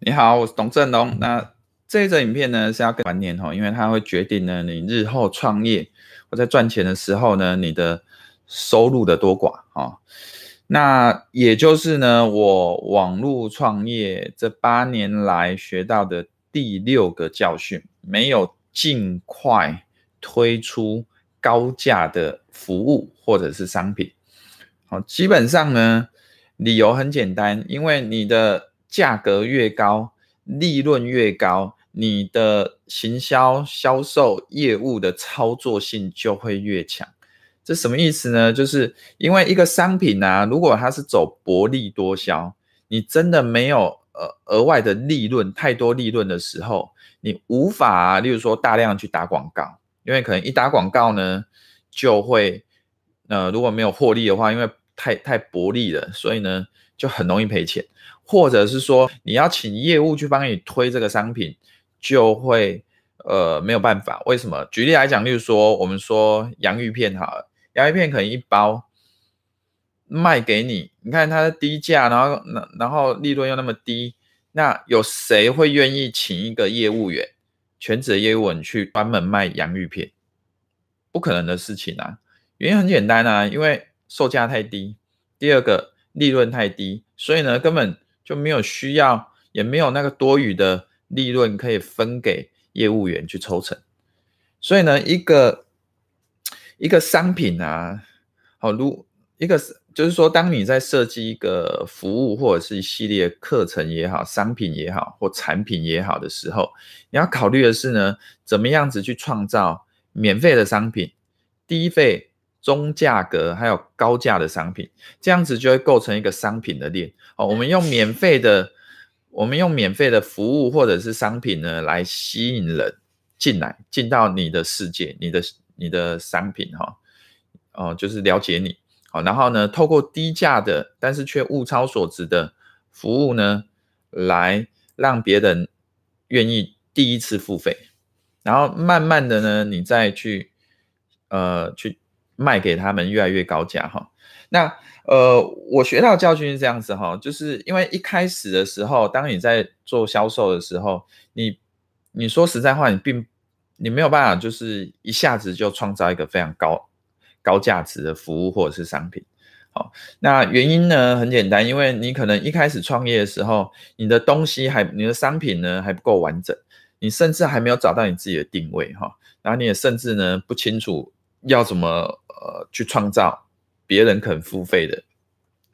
你好，我是董振龙。那这一则影片呢是要跟观念哈，因为它会决定呢你日后创业或在赚钱的时候呢你的收入的多寡哈。那也就是呢我网络创业这八年来学到的第六个教训，没有尽快推出高价的服务或者是商品。好，基本上呢理由很简单，因为你的价格越高，利润越高，你的行销、销售业务的操作性就会越强。这什么意思呢？就是因为一个商品啊，如果它是走薄利多销，你真的没有呃额外的利润，太多利润的时候，你无法，例如说大量去打广告，因为可能一打广告呢，就会呃如果没有获利的话，因为太太薄利了，所以呢就很容易赔钱。或者是说你要请业务去帮你推这个商品，就会呃没有办法。为什么？举例来讲，例如说我们说洋芋片好了，洋芋片可能一包卖给你，你看它的低价，然后然后利润又那么低，那有谁会愿意请一个业务员，全职的业务员去专门卖洋芋片？不可能的事情啊！原因很简单啊，因为售价太低，第二个利润太低，所以呢根本。就没有需要，也没有那个多余的利润可以分给业务员去抽成，所以呢，一个一个商品啊，好，如一个就是说，当你在设计一个服务或者是一系列课程也好，商品也好，或产品也好的时候，你要考虑的是呢，怎么样子去创造免费的商品，低费。中价格还有高价的商品，这样子就会构成一个商品的链。哦，我们用免费的，我们用免费的服务或者是商品呢，来吸引人进来，进到你的世界，你的你的商品哈，哦，就是了解你。好，然后呢，透过低价的，但是却物超所值的服务呢，来让别人愿意第一次付费，然后慢慢的呢，你再去，呃，去。卖给他们越来越高价哈，那呃，我学到教训是这样子哈，就是因为一开始的时候，当你在做销售的时候，你你说实在话，你并你没有办法就是一下子就创造一个非常高高价值的服务或者是商品，好，那原因呢很简单，因为你可能一开始创业的时候，你的东西还你的商品呢还不够完整，你甚至还没有找到你自己的定位哈，然后你也甚至呢不清楚要怎么。呃，去创造别人肯付费的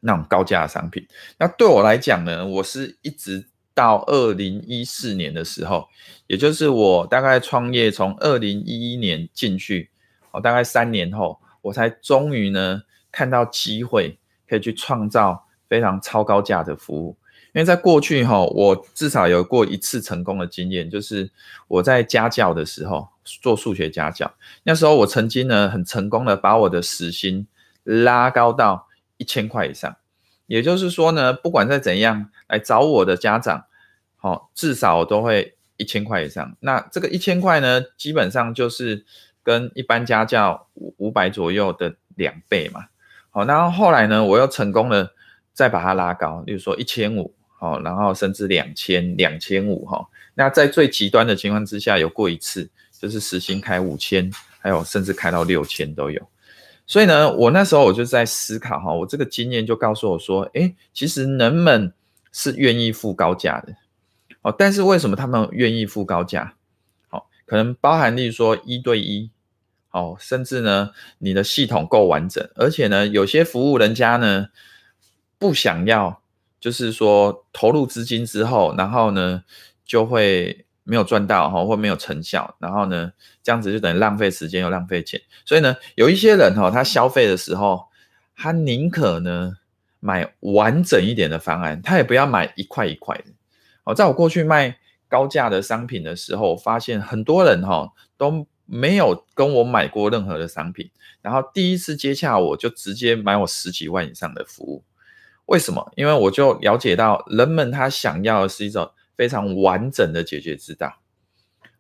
那种高价的商品。那对我来讲呢，我是一直到二零一四年的时候，也就是我大概创业从二零一一年进去，哦，大概三年后，我才终于呢看到机会可以去创造非常超高价的服务。因为在过去哈，我至少有过一次成功的经验，就是我在家教的时候做数学家教，那时候我曾经呢很成功的把我的时薪拉高到一千块以上，也就是说呢，不管再怎样来找我的家长，好，至少都会一千块以上。那这个一千块呢，基本上就是跟一般家教五五百左右的两倍嘛。好，然后后来呢，我又成功的再把它拉高，例如说一千五。哦，然后甚至两千、两千五哈，那在最极端的情况之下，有过一次就是时薪开五千，还有甚至开到六千都有。所以呢，我那时候我就在思考哈，我这个经验就告诉我说，诶，其实人们是愿意付高价的，哦，但是为什么他们愿意付高价？好，可能包含例如说一对一，哦，甚至呢，你的系统够完整，而且呢，有些服务人家呢不想要。就是说，投入资金之后，然后呢，就会没有赚到哈，或没有成效，然后呢，这样子就等于浪费时间又浪费钱。所以呢，有一些人哈，他消费的时候，他宁可呢买完整一点的方案，他也不要买一块一块的。哦，在我过去卖高价的商品的时候，我发现很多人哈都没有跟我买过任何的商品，然后第一次接洽我就直接买我十几万以上的服务。为什么？因为我就了解到，人们他想要的是一种非常完整的解决之道。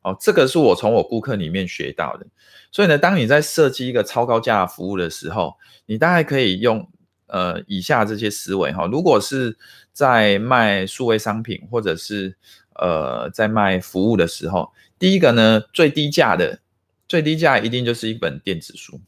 哦，这个是我从我顾客里面学到的。所以呢，当你在设计一个超高价服务的时候，你大概可以用呃以下这些思维哈。如果是在卖数位商品或者是呃在卖服务的时候，第一个呢，最低价的最低价一定就是一本电子书，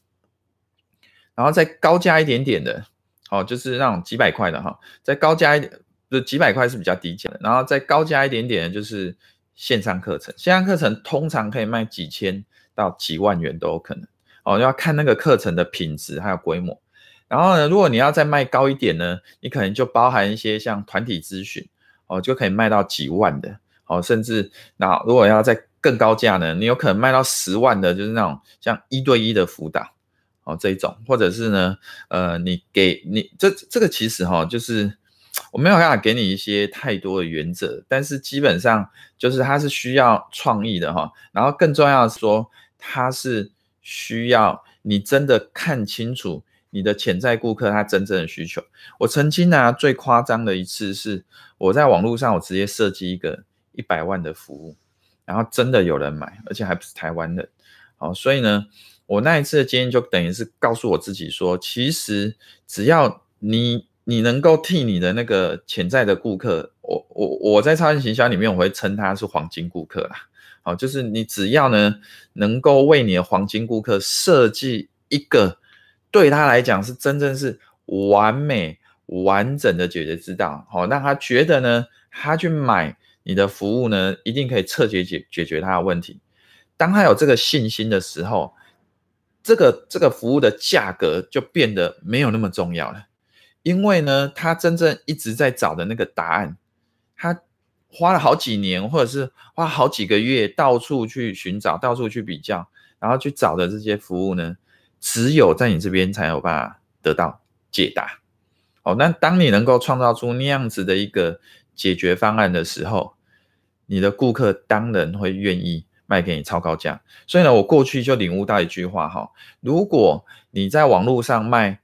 然后再高价一点点的，哦，就是那种几百块的哈，再高价一点，就几百块是比较低价的，然后再高价一点点的就是线上课程，线上课程通常可以卖几千到几万元都有可能。哦，要看那个课程的品质还有规模，然后呢，如果你要再卖高一点呢，你可能就包含一些像团体咨询，哦，就可以卖到几万的，哦，甚至那如果要再更高价呢，你有可能卖到十万的，就是那种像一对一的辅导，哦，这一种，或者是呢，呃，你给你这这个其实哈，就是我没有办法给你一些太多的原则，但是基本上就是它是需要创意的哈，然后更重要的说它是。需要你真的看清楚你的潜在顾客他真正的需求。我曾经呢、最夸张的一次是我在网络上我直接设计一个一百万的服务，然后真的有人买，而且还不是台湾人。好，所以呢，我那一次的经验就等于是告诉我自己说，其实只要你你能够替你的那个潜在的顾客，我我我在超级行销里面我会称他是黄金顾客啦。好，就是你只要呢，能够为你的黄金顾客设计一个对他来讲是真正是完美完整的解决之道，好，让他觉得呢，他去买你的服务呢，一定可以彻底解解决他的问题。当他有这个信心的时候，这个这个服务的价格就变得没有那么重要了，因为呢，他真正一直在找的那个答案，他。花了好几年，或者是花好几个月，到处去寻找，到处去比较，然后去找的这些服务呢，只有在你这边才有办法得到解答。哦，那当你能够创造出那样子的一个解决方案的时候，你的顾客当然会愿意卖给你超高价。所以呢，我过去就领悟到一句话哈，如果你在网络上卖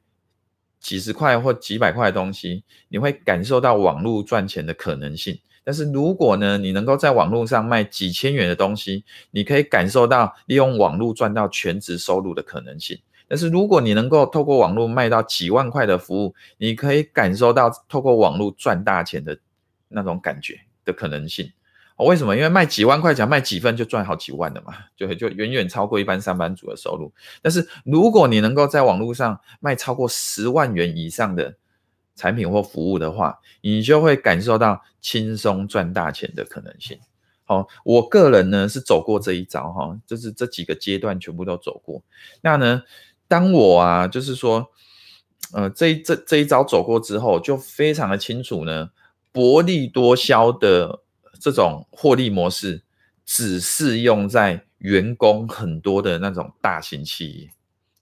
几十块或几百块的东西，你会感受到网络赚钱的可能性。但是如果呢，你能够在网络上卖几千元的东西，你可以感受到利用网络赚到全职收入的可能性。但是如果你能够透过网络卖到几万块的服务，你可以感受到透过网络赚大钱的那种感觉的可能性。为什么？因为卖几万块钱，卖几份就赚好几万了嘛，就就远远超过一般上班族的收入。但是如果你能够在网络上卖超过十万元以上的，产品或服务的话，你就会感受到轻松赚大钱的可能性。好，我个人呢是走过这一招哈，就是这几个阶段全部都走过。那呢，当我啊，就是说，呃，这这这一招走过之后，就非常的清楚呢，薄利多销的这种获利模式，只适用在员工很多的那种大型企业，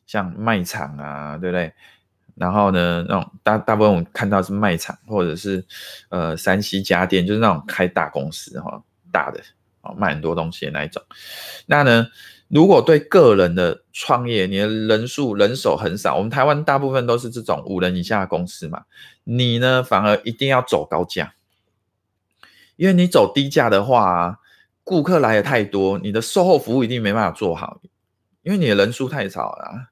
像卖场啊，对不对？然后呢，那种大大部分我们看到是卖场或者是呃三 C 家电，就是那种开大公司哈，大的啊卖很多东西的那一种。那呢，如果对个人的创业，你的人数人手很少，我们台湾大部分都是这种五人以下的公司嘛，你呢反而一定要走高价，因为你走低价的话，顾客来的太多，你的售后服务一定没办法做好，因为你的人数太少了。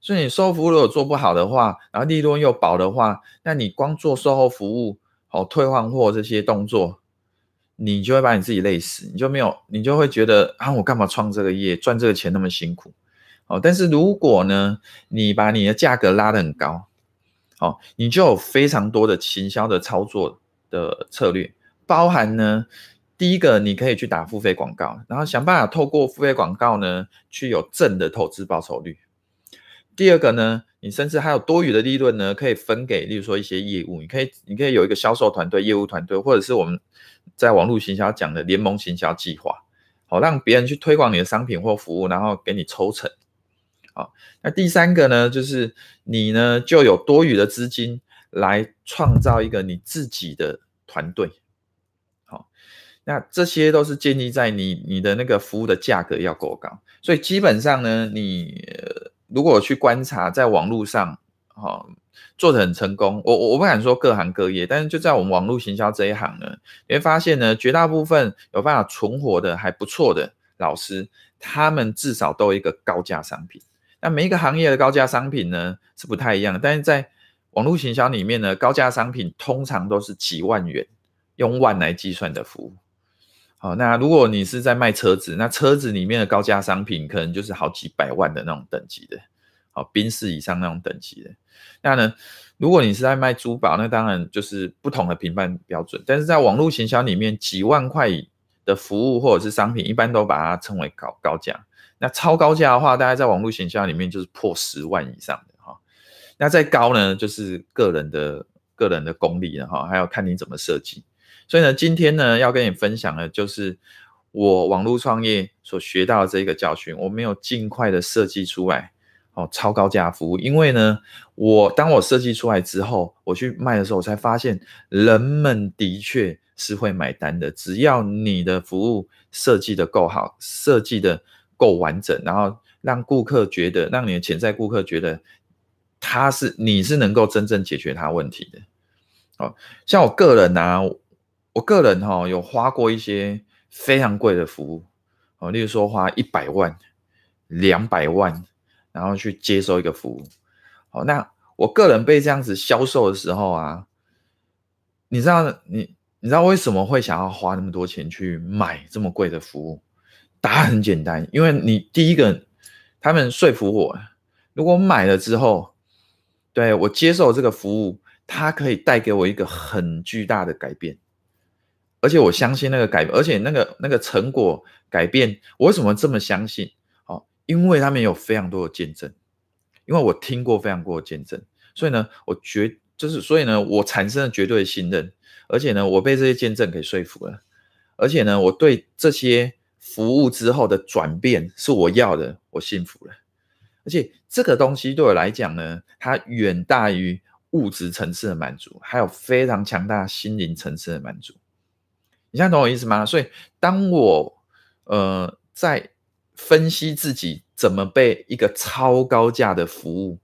所以你售后服务如果做不好的话，然后利润又薄的话，那你光做售后服务，哦，退换货这些动作，你就会把你自己累死，你就没有，你就会觉得啊，我干嘛创这个业，赚这个钱那么辛苦，哦，但是如果呢，你把你的价格拉得很高，哦，你就有非常多的行销的操作的策略，包含呢，第一个你可以去打付费广告，然后想办法透过付费广告呢，去有正的投资报酬率。第二个呢，你甚至还有多余的利润呢，可以分给，例如说一些业务，你可以，你可以有一个销售团队、业务团队，或者是我们在网络行销讲的联盟行销计划，好，让别人去推广你的商品或服务，然后给你抽成。好，那第三个呢，就是你呢就有多余的资金来创造一个你自己的团队。那这些都是建立在你你的那个服务的价格要够高，所以基本上呢，你。如果去观察，在网络上，哈，做的很成功，我我不敢说各行各业，但是就在我们网络行销这一行呢，你会发现呢，绝大部分有办法存活的还不错的老师，他们至少都有一个高价商品。那每一个行业的高价商品呢是不太一样的，但是在网络行销里面呢，高价商品通常都是几万元，用万来计算的服务。好，那如果你是在卖车子，那车子里面的高价商品可能就是好几百万的那种等级的，好，宾士以上那种等级的。那呢，如果你是在卖珠宝，那当然就是不同的评判标准。但是在网络行销里面，几万块的服务或者是商品，一般都把它称为高高价。那超高价的话，大概在网络行销里面就是破十万以上的哈。那再高呢，就是个人的个人的功力了哈，还要看你怎么设计。所以呢，今天呢要跟你分享的，就是我网络创业所学到的这个教训。我没有尽快的设计出来。哦，超高价服务，因为呢，我当我设计出来之后，我去卖的时候，我才发现人们的确是会买单的。只要你的服务设计的够好，设计的够完整，然后让顾客觉得，让你的潜在顾客觉得他是你是能够真正解决他问题的。哦，像我个人啊，我个人哈、哦、有花过一些非常贵的服务，哦，例如说花一百万、两百万。然后去接收一个服务，好，那我个人被这样子销售的时候啊，你知道你你知道为什么会想要花那么多钱去买这么贵的服务？答案很简单，因为你第一个，他们说服我，如果买了之后，对，我接受这个服务，它可以带给我一个很巨大的改变，而且我相信那个改，而且那个那个成果改变，我为什么这么相信？哦因为他们有非常多的见证，因为我听过非常多的见证，所以呢，我绝就是，所以呢，我产生了绝对的信任，而且呢，我被这些见证给说服了，而且呢，我对这些服务之后的转变是我要的，我信服了，而且这个东西对我来讲呢，它远大于物质层次的满足，还有非常强大心灵层次的满足。你现在懂我意思吗？所以当我呃在。分析自己怎么被一个超高价的服务，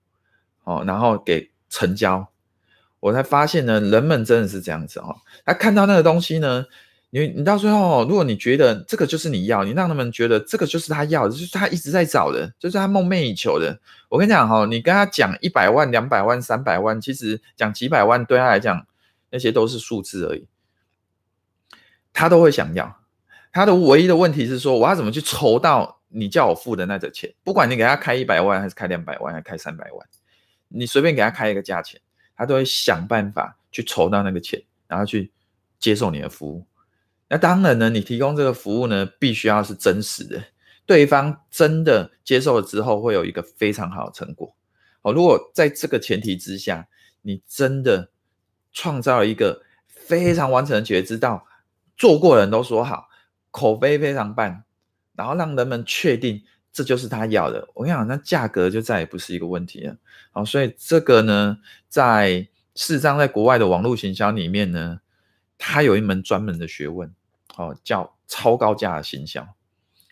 哦，然后给成交，我才发现呢，人们真的是这样子哦。他看到那个东西呢，你你到最后，如果你觉得这个就是你要，你让他们觉得这个就是他要的，就是他一直在找的，就是他梦寐以求的。我跟你讲哈，你跟他讲一百万、两百万、三百万，其实讲几百万对他来讲，那些都是数字而已，他都会想要。他的唯一的问题是说，我要怎么去筹到？你叫我付的那个钱，不管你给他开一百万，还是开两百万，还是开三百万，你随便给他开一个价钱，他都会想办法去筹到那个钱，然后去接受你的服务。那当然呢，你提供这个服务呢，必须要是真实的，对方真的接受了之后，会有一个非常好的成果。好，如果在这个前提之下，你真的创造了一个非常完整的解决之道，做过的人都说好，口碑非常棒。然后让人们确定这就是他要的，我跟你讲，那价格就再也不是一个问题了。好，所以这个呢，在事实上，在国外的网络行销里面呢，它有一门专门的学问，哦，叫超高价的行销。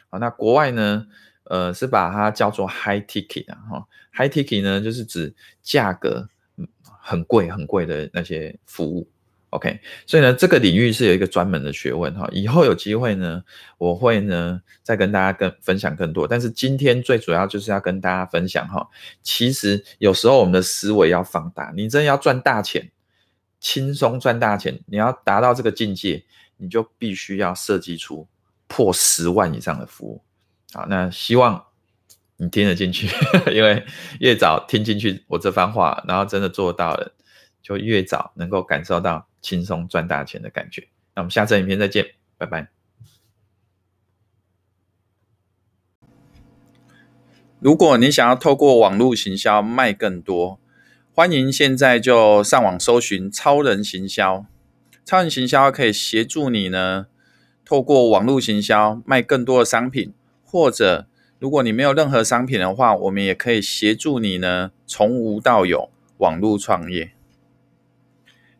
好，那国外呢，呃，是把它叫做 high ticket 啊，哈，high ticket 呢，就是指价格很贵很贵的那些服务。OK，所以呢，这个领域是有一个专门的学问哈。以后有机会呢，我会呢再跟大家跟分享更多。但是今天最主要就是要跟大家分享哈，其实有时候我们的思维要放大。你真的要赚大钱，轻松赚大钱，你要达到这个境界，你就必须要设计出破十万以上的服务。好，那希望你听得进去，因为越早听进去我这番话，然后真的做到了，就越早能够感受到。轻松赚大钱的感觉。那我们下次影片再见，拜拜。如果你想要透过网络行销卖更多，欢迎现在就上网搜寻超人行销。超人行销可以协助你呢，透过网络行销卖更多的商品，或者如果你没有任何商品的话，我们也可以协助你呢，从无到有网络创业。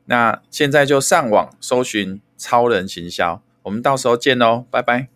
那现在就上网搜寻超人行销，我们到时候见喽，拜拜。